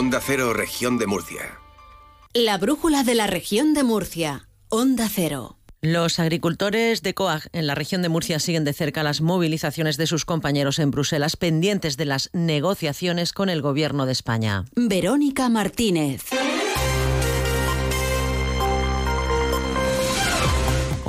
Onda Cero, región de Murcia. La brújula de la región de Murcia. Onda Cero. Los agricultores de COAG en la región de Murcia siguen de cerca las movilizaciones de sus compañeros en Bruselas pendientes de las negociaciones con el Gobierno de España. Verónica Martínez.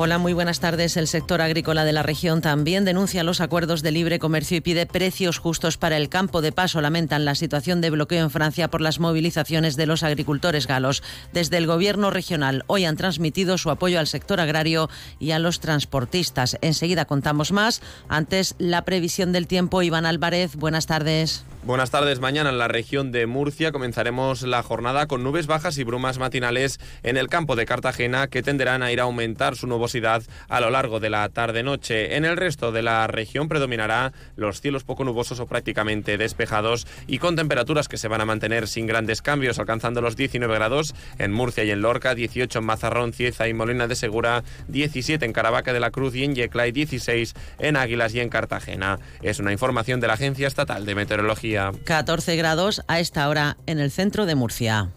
Hola, muy buenas tardes. El sector agrícola de la región también denuncia los acuerdos de libre comercio y pide precios justos para el campo de paso. Lamentan la situación de bloqueo en Francia por las movilizaciones de los agricultores galos. Desde el gobierno regional hoy han transmitido su apoyo al sector agrario y a los transportistas. Enseguida contamos más. Antes, la previsión del tiempo. Iván Álvarez, buenas tardes. Buenas tardes. Mañana en la región de Murcia comenzaremos la jornada con nubes bajas y brumas matinales en el campo de Cartagena que tenderán a ir a aumentar su nubosidad a lo largo de la tarde-noche. En el resto de la región predominará los cielos poco nubosos o prácticamente despejados y con temperaturas que se van a mantener sin grandes cambios, alcanzando los 19 grados en Murcia y en Lorca, 18 en Mazarrón, Cieza y Molina de Segura, 17 en Caravaca de la Cruz y en Yecla y 16 en Águilas y en Cartagena. Es una información de la Agencia Estatal de Meteorología. 14 grados a esta hora en el centro de Murcia.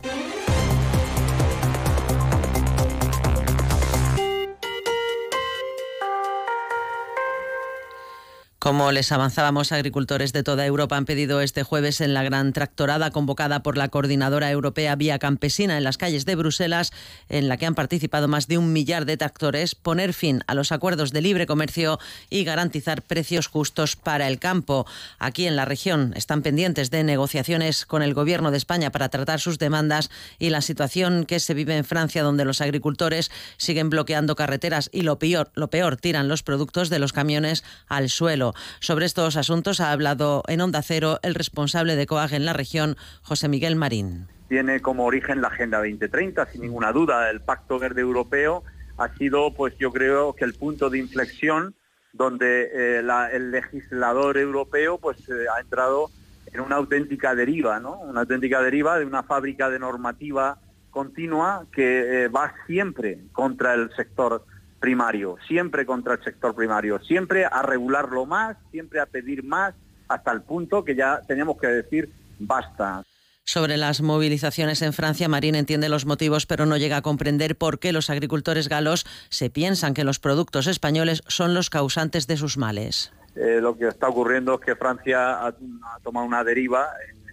Como les avanzábamos, agricultores de toda Europa han pedido este jueves en la gran tractorada convocada por la Coordinadora Europea Vía Campesina en las calles de Bruselas, en la que han participado más de un millar de tractores, poner fin a los acuerdos de libre comercio y garantizar precios justos para el campo. Aquí en la región están pendientes de negociaciones con el Gobierno de España para tratar sus demandas y la situación que se vive en Francia, donde los agricultores siguen bloqueando carreteras y lo peor, lo peor tiran los productos de los camiones al suelo. Sobre estos asuntos ha hablado en Onda Cero el responsable de COAG en la región, José Miguel Marín. Tiene como origen la Agenda 2030, sin ninguna duda. El Pacto Verde Europeo ha sido, pues yo creo que el punto de inflexión donde eh, el legislador europeo pues eh, ha entrado en una auténtica deriva, ¿no? Una auténtica deriva de una fábrica de normativa continua que eh, va siempre contra el sector primario, siempre contra el sector primario, siempre a regularlo más, siempre a pedir más, hasta el punto que ya tenemos que decir basta. Sobre las movilizaciones en Francia, Marín entiende los motivos, pero no llega a comprender por qué los agricultores galos se piensan que los productos españoles son los causantes de sus males. Eh, lo que está ocurriendo es que Francia ha, tomado una deriva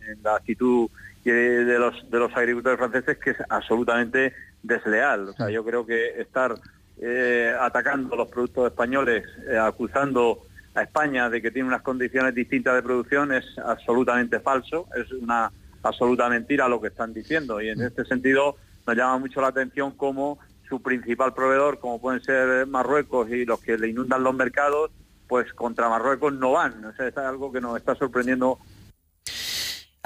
en, la actitud de los, de los agricultores franceses que es absolutamente desleal. O sea, yo creo que estar eh, atacando los productos españoles, eh, acusando a España de que tiene unas condiciones distintas de producción es absolutamente falso, es una absoluta mentira lo que están diciendo y en este sentido nos llama mucho la atención cómo su principal proveedor, como pueden ser Marruecos y los que le inundan los mercados, pues contra Marruecos no van. O sea, es algo que nos está sorprendiendo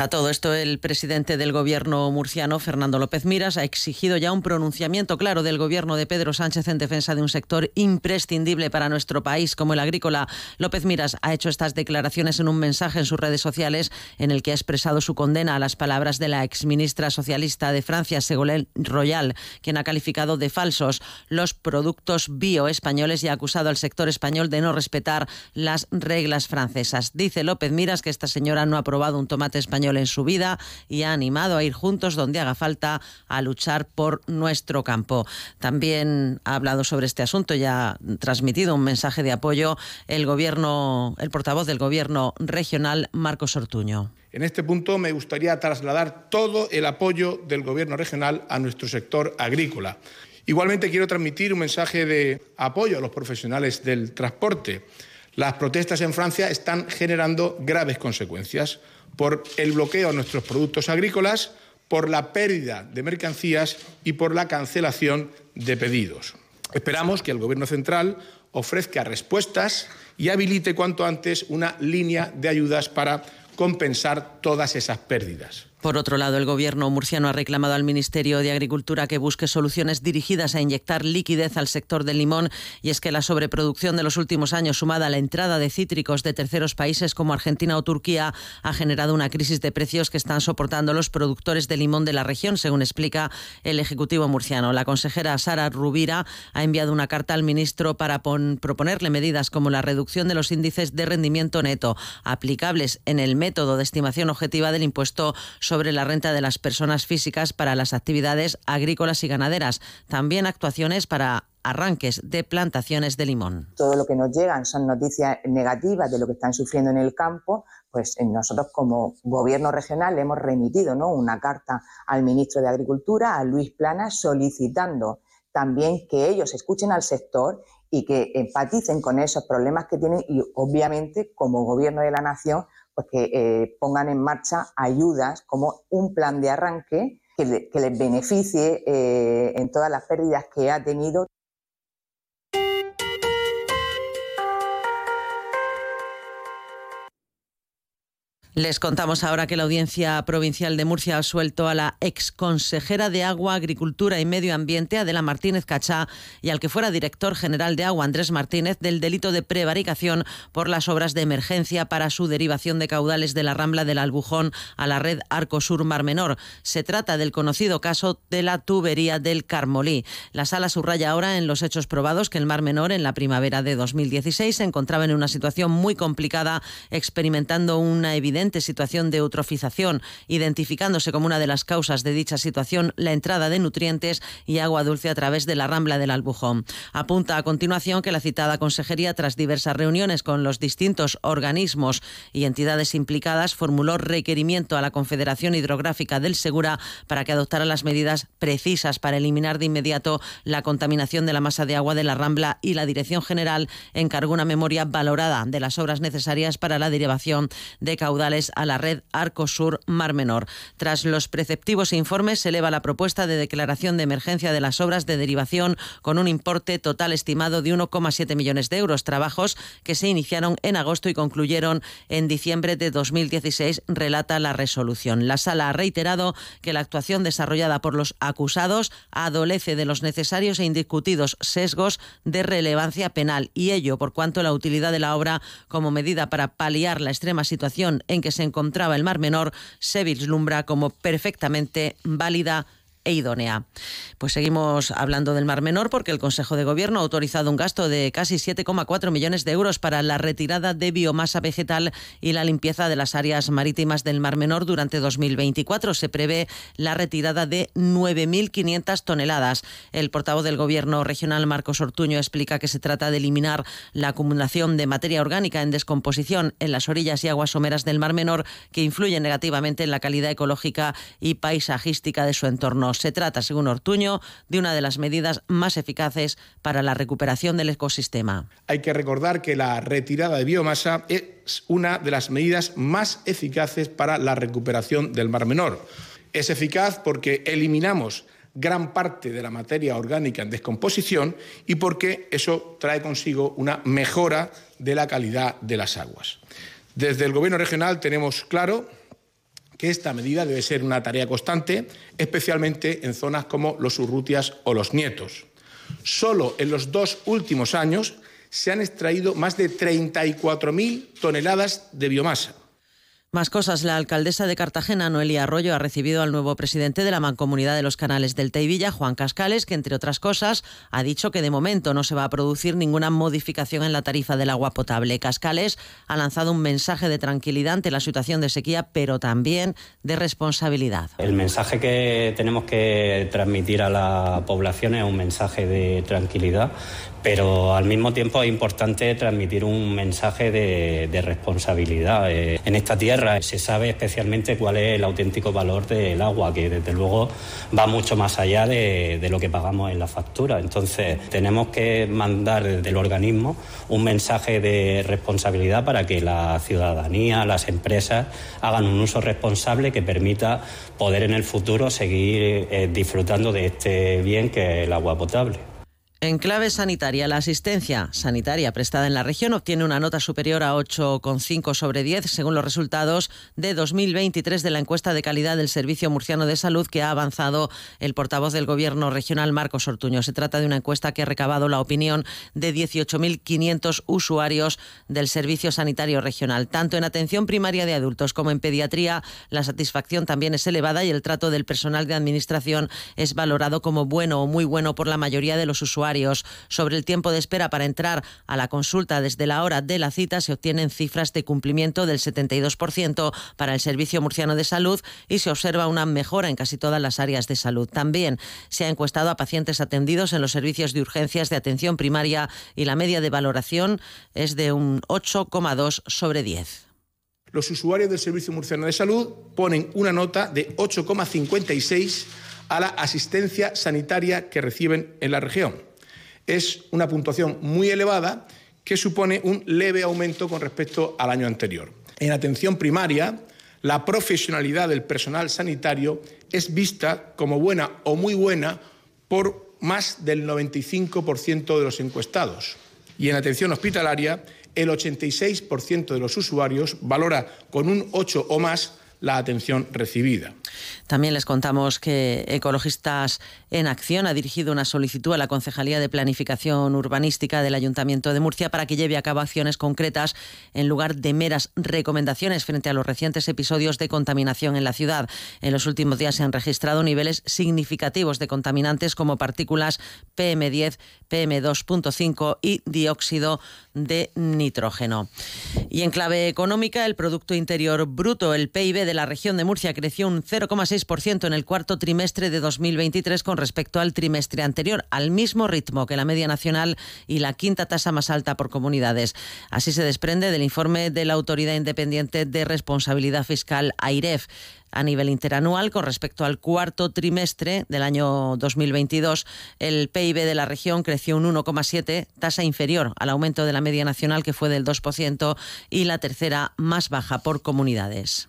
a todo esto, el presidente del gobierno murciano, Fernando López Miras, ha exigido ya un pronunciamiento claro del gobierno de Pedro Sánchez en defensa de un sector imprescindible para nuestro país como el agrícola. López Miras ha hecho estas declaraciones en un mensaje en sus redes sociales en el que ha expresado su condena a las palabras de la exministra socialista de Francia, Ségolène Royal, quien ha calificado de falsos los productos bio españoles y ha acusado al sector español de no respetar las reglas francesas. Dice López Miras que esta señora no ha aprobado un tomate español en su vida y ha animado a ir juntos donde haga falta a luchar por nuestro campo. También ha hablado sobre este asunto y ha transmitido un mensaje de apoyo el gobierno, el portavoz del gobierno regional, Marcos Ortuño. En este punto me gustaría trasladar todo el apoyo del Gobierno regional a nuestro sector agrícola. Igualmente quiero transmitir un mensaje de apoyo a los profesionales del transporte. Las protestas en Francia están generando graves consecuencias por el bloqueo a nuestros productos agrícolas, por la pérdida de mercancías y por la cancelación de pedidos. Esperamos que el Gobierno central ofrezca respuestas y habilite cuanto antes una línea de ayudas para compensar todas esas pérdidas. Por otro lado, el gobierno murciano ha reclamado al Ministerio de Agricultura que busque soluciones dirigidas a inyectar liquidez al sector del limón y es que la sobreproducción de los últimos años sumada a la entrada de cítricos de terceros países como Argentina o Turquía ha generado una crisis de precios que están soportando los productores de limón de la región, según explica el Ejecutivo murciano. La consejera Sara Rubira ha enviado una carta al ministro para proponerle medidas como la reducción de los índices de rendimiento neto aplicables en el método de estimación objetiva del impuesto sobre sobre la renta de las personas físicas para las actividades agrícolas y ganaderas. También actuaciones para arranques de plantaciones de limón. Todo lo que nos llegan son noticias negativas de lo que están sufriendo en el campo, pues eh, nosotros como gobierno regional hemos remitido ¿no? una carta al ministro de Agricultura, a Luis Plana, solicitando también que ellos escuchen al sector y que empaticen con esos problemas que tienen y obviamente como gobierno de la nación pues que eh, pongan en marcha ayudas como un plan de arranque que, les beneficie eh, en todas las pérdidas que ha tenido Les contamos ahora que la Audiencia Provincial de Murcia ha suelto a la exconsejera de Agua, Agricultura y Medio Ambiente, Adela Martínez Cachá, y al que fuera director general de Agua, Andrés Martínez, del delito de prevaricación por las obras de emergencia para su derivación de caudales de la Rambla del Albujón a la red Arcosur Mar Menor. Se trata del conocido caso de la tubería del Carmolí. La sala subraya ahora en los hechos probados que el Mar Menor en la primavera de 2016 se encontraba en una situación muy complicada, experimentando una evidente situación de eutrofización, identificándose como una de las causas de dicha situación la entrada de nutrientes y agua dulce a través de la rambla del Albujón. Apunta a continuación que la citada consejería, tras diversas reuniones con los distintos organismos y entidades implicadas, formuló requerimiento a la Confederación Hidrográfica del Segura para que adoptara las medidas precisas para eliminar de inmediato la contaminación de la masa de agua de la rambla y la Dirección General encargó una memoria valorada de las obras necesarias para la derivación de caudales a la red Arcosur Mar Menor. Tras los preceptivos informes, se eleva la propuesta de declaración de emergencia de las obras de derivación con un importe total estimado de 1,7 millones de euros. Trabajos que se iniciaron en agosto y concluyeron en diciembre de 2016, relata la resolución. La sala ha reiterado que la actuación desarrollada por los acusados adolece de los necesarios e indiscutidos sesgos de relevancia penal y ello por cuanto la utilidad de la obra como medida para paliar la extrema situación en que se encontraba el Mar Menor se vislumbra como perfectamente válida e idónea. Pues seguimos hablando del Mar Menor porque el Consejo de Gobierno ha autorizado un gasto de casi 7,4 millones de euros para la retirada de biomasa vegetal y la limpieza de las áreas marítimas del Mar Menor durante 2024. Se prevé la retirada de 9.500 toneladas. El portavoz del Gobierno regional, Marcos Ortuño, explica que se trata de eliminar la acumulación de materia orgánica en descomposición en las orillas y aguas someras del Mar Menor que influye negativamente en la calidad ecológica y paisajística de su entorno. Se trata, según Ortuño, de una de las medidas más eficaces para la recuperación del ecosistema. Hay que recordar que la retirada de biomasa es una de las medidas más eficaces para la recuperación del Mar Menor. Es eficaz porque eliminamos gran parte de la materia orgánica en descomposición y porque eso trae consigo una mejora de la calidad de las aguas. Desde el Gobierno regional tenemos claro que esta medida debe ser una tarea constante, especialmente en zonas como los Urrutias o los Nietos. Solo en los dos últimos años se han extraído más de 34.000 toneladas de biomasa. Más cosas. La alcaldesa de Cartagena, Noelia Arroyo, ha recibido al nuevo presidente de la Mancomunidad de los Canales del Teivilla, Juan Cascales, que, entre otras cosas, ha dicho que de momento no se va a producir ninguna modificación en la tarifa del agua potable. Cascales ha lanzado un mensaje de tranquilidad ante la situación de sequía, pero también de responsabilidad. El mensaje que tenemos que transmitir a la población es un mensaje de tranquilidad, pero al mismo tiempo es importante transmitir un mensaje de, responsabilidad. Eh, en esta tierra se sabe especialmente cuál es el auténtico valor del agua, que desde luego va mucho más allá de, lo que pagamos en la factura. Entonces tenemos que mandar desde el organismo un mensaje de responsabilidad para que la ciudadanía, las empresas hagan un uso responsable que permita poder en el futuro seguir eh, disfrutando de este bien que es el agua potable. En clave sanitaria, la asistencia sanitaria prestada en la región obtiene una nota superior a 8,5 sobre 10 según los resultados de 2023 de la encuesta de calidad del Servicio Murciano de Salud que ha avanzado el portavoz del Gobierno regional Marcos Ortuño. Se trata de una encuesta que ha recabado la opinión de 18.500 usuarios del Servicio Sanitario Regional. Tanto en atención primaria de adultos como en pediatría, la satisfacción también es elevada y el trato del personal de administración es valorado como bueno o muy bueno por la mayoría de los usuarios Sobre el tiempo de espera para entrar a la consulta desde la hora de la cita se obtienen cifras de cumplimiento del 72% para el Servicio Murciano de Salud y se observa una mejora en casi todas las áreas de salud. También se ha encuestado a pacientes atendidos en los servicios de urgencias de atención primaria y la media de valoración es de un 8,2 sobre 10 los usuarios del Servicio Murciano de Salud ponen una nota de 8,56 a la asistencia sanitaria que reciben en la región. Es una puntuación muy elevada que supone un leve aumento con respecto al año anterior. En atención primaria, la profesionalidad del personal sanitario es vista como buena o muy buena por más del 95% de los encuestados. Y en atención hospitalaria, el 86% de los usuarios valora con un 8 o más la atención recibida. También les contamos que Ecologistas en Acción ha dirigido una solicitud a la Concejalía de Planificación Urbanística del Ayuntamiento de Murcia para que lleve a cabo acciones concretas en lugar de meras recomendaciones frente a los recientes episodios de contaminación en la ciudad. En los últimos días se han registrado niveles significativos de contaminantes como partículas PM10, PM2.5 y dióxido de nitrógeno. Y en clave económica, el Producto Interior Bruto, el PIB de la región de Murcia, creció un 0,6% en el cuarto trimestre de 2023 con respecto al trimestre anterior, al mismo ritmo que la media nacional y la quinta tasa más alta por comunidades. Así se desprende del informe de la Autoridad Independiente de Responsabilidad Fiscal, AIREF a nivel interanual con respecto al cuarto trimestre del año 2022. El PIB de la región creció un 1,7, tasa inferior al aumento de la media nacional que fue del 2% y la tercera más baja por comunidades.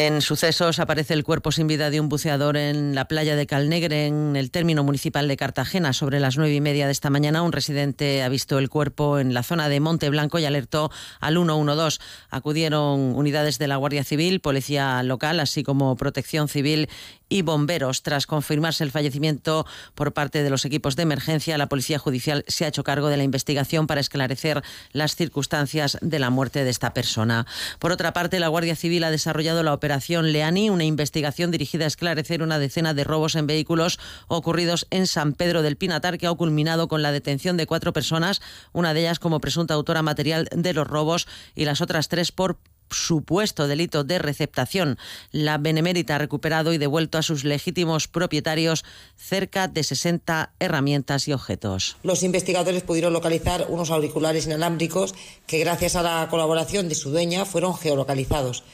En sucesos aparece el cuerpo sin vida de un buceador en la playa de Calnegre, en el término municipal de Cartagena. Sobre las nueve y media de esta mañana, un residente ha visto el cuerpo en la zona de Monte Blanco y alertó al 112. Acudieron unidades de la Guardia Civil, policía local, así como protección civil y bomberos. Tras confirmarse el fallecimiento por parte de los equipos de emergencia, la Policía Judicial se ha hecho cargo de la investigación para esclarecer las circunstancias de la muerte de esta persona. Por otra parte, la Guardia Civil ha desarrollado la operación Leani, una investigación dirigida a esclarecer una decena de robos en vehículos ocurridos en San Pedro del Pinatar, que ha culminado con la detención de cuatro personas, una de ellas como presunta autora material de los robos y las otras tres por supuesto delito de receptación. La Benemérita ha recuperado y devuelto a sus legítimos propietarios cerca de 60 herramientas y objetos. Los investigadores pudieron localizar unos auriculares inalámbricos que gracias a la colaboración de su dueña fueron geolocalizados.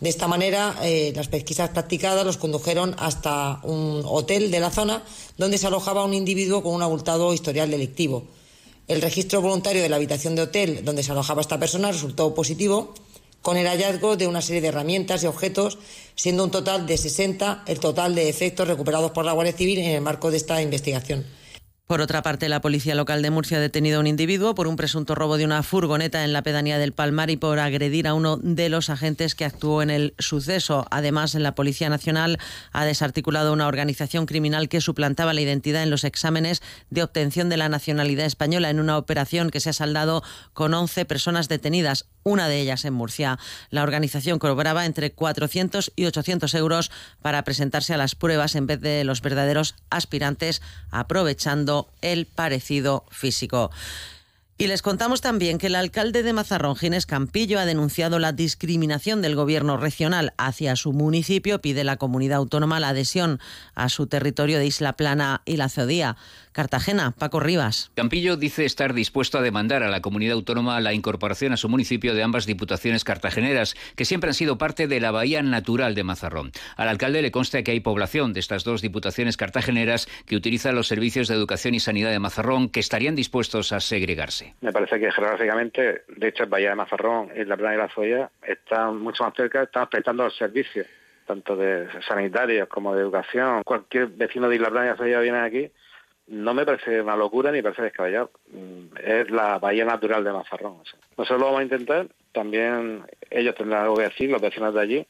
De esta manera, eh, las pesquisas practicadas los condujeron hasta un hotel de la zona donde se alojaba un individuo con un abultado historial delictivo. El registro voluntario de la habitación de hotel donde se alojaba esta persona resultó positivo con el hallazgo de una serie de herramientas y objetos, siendo un total de 60 el total de efectos recuperados por la Guardia Civil en el marco de esta investigación. Por otra parte, la policía local de Murcia ha detenido a un individuo por un presunto robo de una furgoneta en la pedanía del Palmar y por agredir a uno de los agentes que actuó en el suceso. Además, la Policía Nacional ha desarticulado una organización criminal que suplantaba la identidad en los exámenes de obtención de la nacionalidad española en una operación que se ha saldado con 11 personas detenidas, una de ellas en Murcia. La organización cobraba entre 400 y 800 euros para presentarse a las pruebas en vez de los verdaderos aspirantes, aprovechando el parecido físico. Y les contamos también que el alcalde de Mazarrón, Ginés Campillo, ha denunciado la discriminación del gobierno regional hacia su municipio. Pide la comunidad autónoma la adhesión a su territorio de Isla Plana y la Cedía. Cartagena, Paco Rivas. Campillo dice estar dispuesto a demandar a la comunidad autónoma la incorporación a su municipio de ambas diputaciones cartageneras, que siempre han sido parte de la bahía natural de Mazarrón. Al alcalde le consta que hay población de estas dos diputaciones cartageneras que utiliza los servicios de educación y sanidad de Mazarrón que estarían dispuestos a segregarse. Me parece que geográficamente, de hecho, el Bahía de Mazarrón y la Plana de la Zoya están mucho más cerca, estamos prestando los servicios tanto de sanitarios como de educación. Cualquier vecino de Isla Plana y la Zoya viene aquí no me parece una locura ni parece descabellado. Mm, es la bahía natural de Mazarrón. Nosotros lo vamos a intentar, también ellos tendrán algo que decir, los vecinos de allí,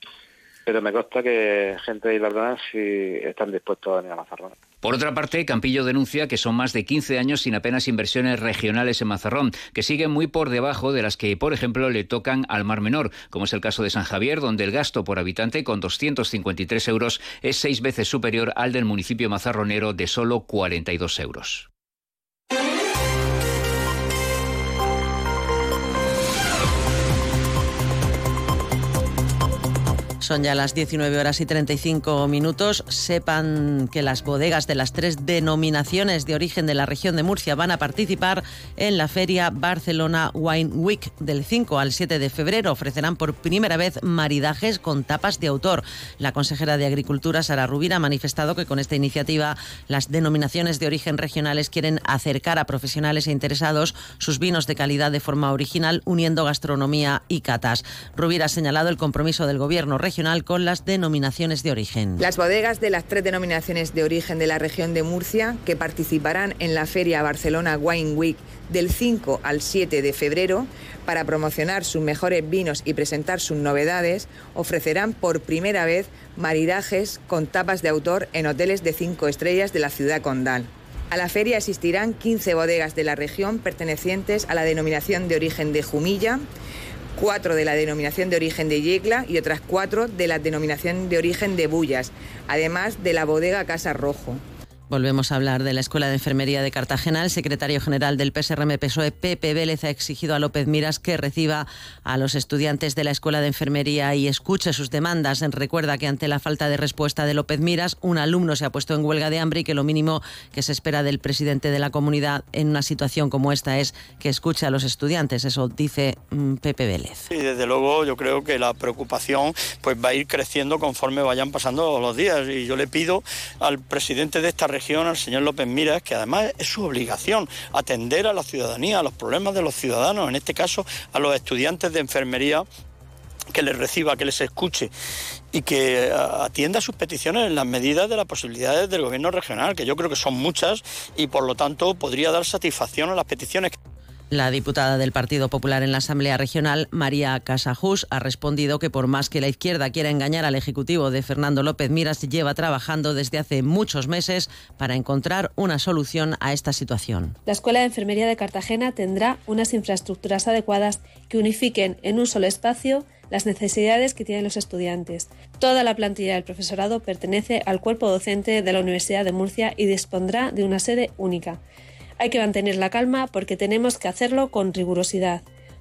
pero me consta que gente de Isla Plana sí están dispuestos a venir a Mazarrón. Por otra parte, Campillo denuncia que son más de 15 años sin apenas inversiones regionales en Mazarrón, que siguen muy por debajo de las que, por ejemplo, le tocan al Mar Menor, como es el caso de San Javier, donde el gasto por habitante con 253 euros es seis veces superior al del municipio mazarronero de solo 42 euros. Son ya las 19 horas y 35 minutos. Sepan que las bodegas de las tres denominaciones de origen de la región de Murcia van a participar en la feria Barcelona Wine Week del 5 al 7 de febrero. Ofrecerán por primera vez maridajes con tapas de autor. La consejera de Agricultura, Sara Rubira, ha manifestado que con esta iniciativa las denominaciones de origen regionales quieren acercar a profesionales e interesados sus vinos de calidad de forma original, uniendo gastronomía y catas. Rubira ha señalado el compromiso del Gobierno regional con las denominaciones de origen. Las bodegas de las tres denominaciones de origen de la región de Murcia, que participarán en la Feria Barcelona Wine Week del 5 al 7 de febrero, para promocionar sus mejores vinos y presentar sus novedades, ofrecerán por primera vez maridajes con tapas de autor en hoteles de cinco estrellas de la ciudad condal. A la feria asistirán 15 bodegas de la región pertenecientes a la denominación de origen de Jumilla, cuatro de la denominación de origen de Yecla y otras cuatro de la denominación de origen de Bullas, además de la bodega Casa Rojo. Volvemos a hablar de la Escuela de Enfermería de Cartagena. El secretario general del PSRM PSOE, Pepe Vélez, ha exigido a López Miras que reciba a los estudiantes de la Escuela de Enfermería y escuche sus demandas. Recuerda que ante la falta de respuesta de López Miras, un alumno se ha puesto en huelga de hambre y que lo mínimo que se espera del presidente de la comunidad en una situación como esta es que escuche a los estudiantes. Eso dice mm, Pepe Vélez. Y desde luego yo creo que la preocupación pues va a ir creciendo conforme vayan pasando los días. Y yo le pido al presidente de esta región al señor López Miras, que además es su obligación atender a la ciudadanía, a los problemas de los ciudadanos, en este caso a los estudiantes de enfermería que les reciba, que les escuche y que atienda sus peticiones en las medidas de las posibilidades del gobierno regional, que yo creo que son muchas y por lo tanto podría dar satisfacción a las peticiones. La diputada del Partido Popular en la Asamblea Regional, María Casajus, ha respondido que por más que la izquierda quiera engañar al Ejecutivo de Fernando López Miras, lleva trabajando desde hace muchos meses para encontrar una solución a esta situación. La Escuela de Enfermería de Cartagena tendrá unas infraestructuras adecuadas que unifiquen en un solo espacio las necesidades que tienen los estudiantes. Toda la plantilla del profesorado pertenece al cuerpo docente de la Universidad de Murcia y dispondrá de una sede única. Hay que mantener la calma porque tenemos que hacerlo con rigurosidad.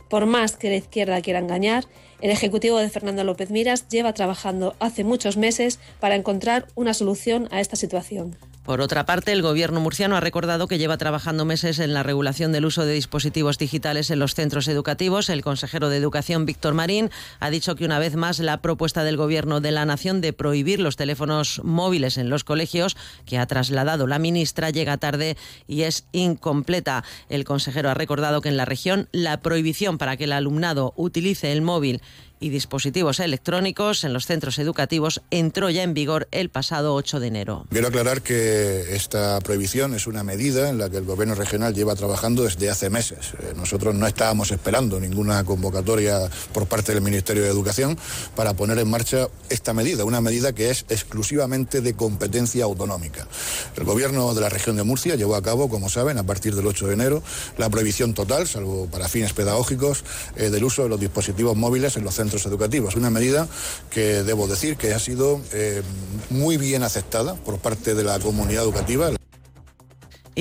Por más que la izquierda quiera engañar, el Ejecutivo de Fernando López Miras lleva trabajando hace muchos meses para encontrar una solución a esta situación. Por otra parte, el Gobierno murciano ha recordado que lleva trabajando meses en la regulación del uso de dispositivos digitales en los centros educativos. El consejero de Educación, Víctor Marín, ha dicho que una vez más la propuesta del Gobierno de la Nación de prohibir los teléfonos móviles en los colegios, que ha trasladado la ministra, llega tarde y es incompleta. El consejero ha recordado que en la región la prohibición para que el alumnado utilice el móvil y dispositivos electrónicos en los centros educativos entró ya en vigor el pasado 8 de enero. Quiero aclarar que esta prohibición es una medida en la que el Gobierno regional lleva trabajando desde hace meses. Eh, nosotros no estábamos esperando ninguna convocatoria por parte del Ministerio de Educación para poner en marcha esta medida, una medida que es exclusivamente de competencia autonómica. El Gobierno de la región de Murcia llevó a cabo, como saben, a partir del 8 de enero, la prohibición total, salvo para fines pedagógicos, eh, del uso de los dispositivos móviles en los centros educativos. Una medida que debo decir que ha sido eh, muy bien aceptada por parte de la comunidad educativa.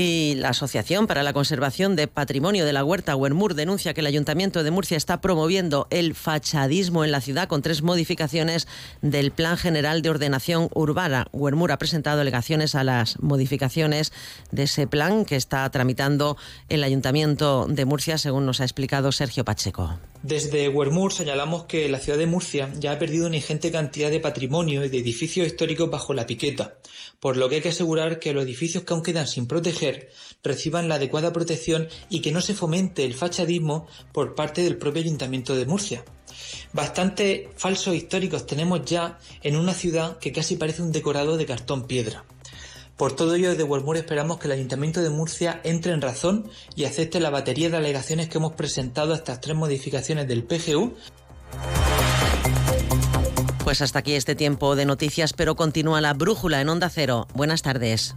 Y la Asociación para la Conservación de Patrimonio de la Huerta, Huermur, denuncia que el Ayuntamiento de Murcia está promoviendo el fachadismo en la ciudad con tres modificaciones del Plan General de Ordenación Urbana. Huermur ha presentado alegaciones a las modificaciones de ese plan que está tramitando el Ayuntamiento de Murcia, según nos ha explicado Sergio Pacheco. Desde Huermur señalamos que la ciudad de Murcia ya ha perdido una ingente cantidad de patrimonio y de edificios históricos bajo la piqueta, por lo que hay que asegurar que los edificios que aún quedan sin proteger reciban la adecuada protección y que no se fomente el fachadismo por parte del propio Ayuntamiento de Murcia. Bastante falsos históricos tenemos ya en una ciudad que casi parece un decorado de cartón piedra. Por todo ello, desde Huermur esperamos que el Ayuntamiento de Murcia entre en razón y acepte la batería de alegaciones que hemos presentado a estas tres modificaciones del PGU. Pues hasta aquí este tiempo de noticias, pero continúa la brújula en Onda Cero. Buenas tardes.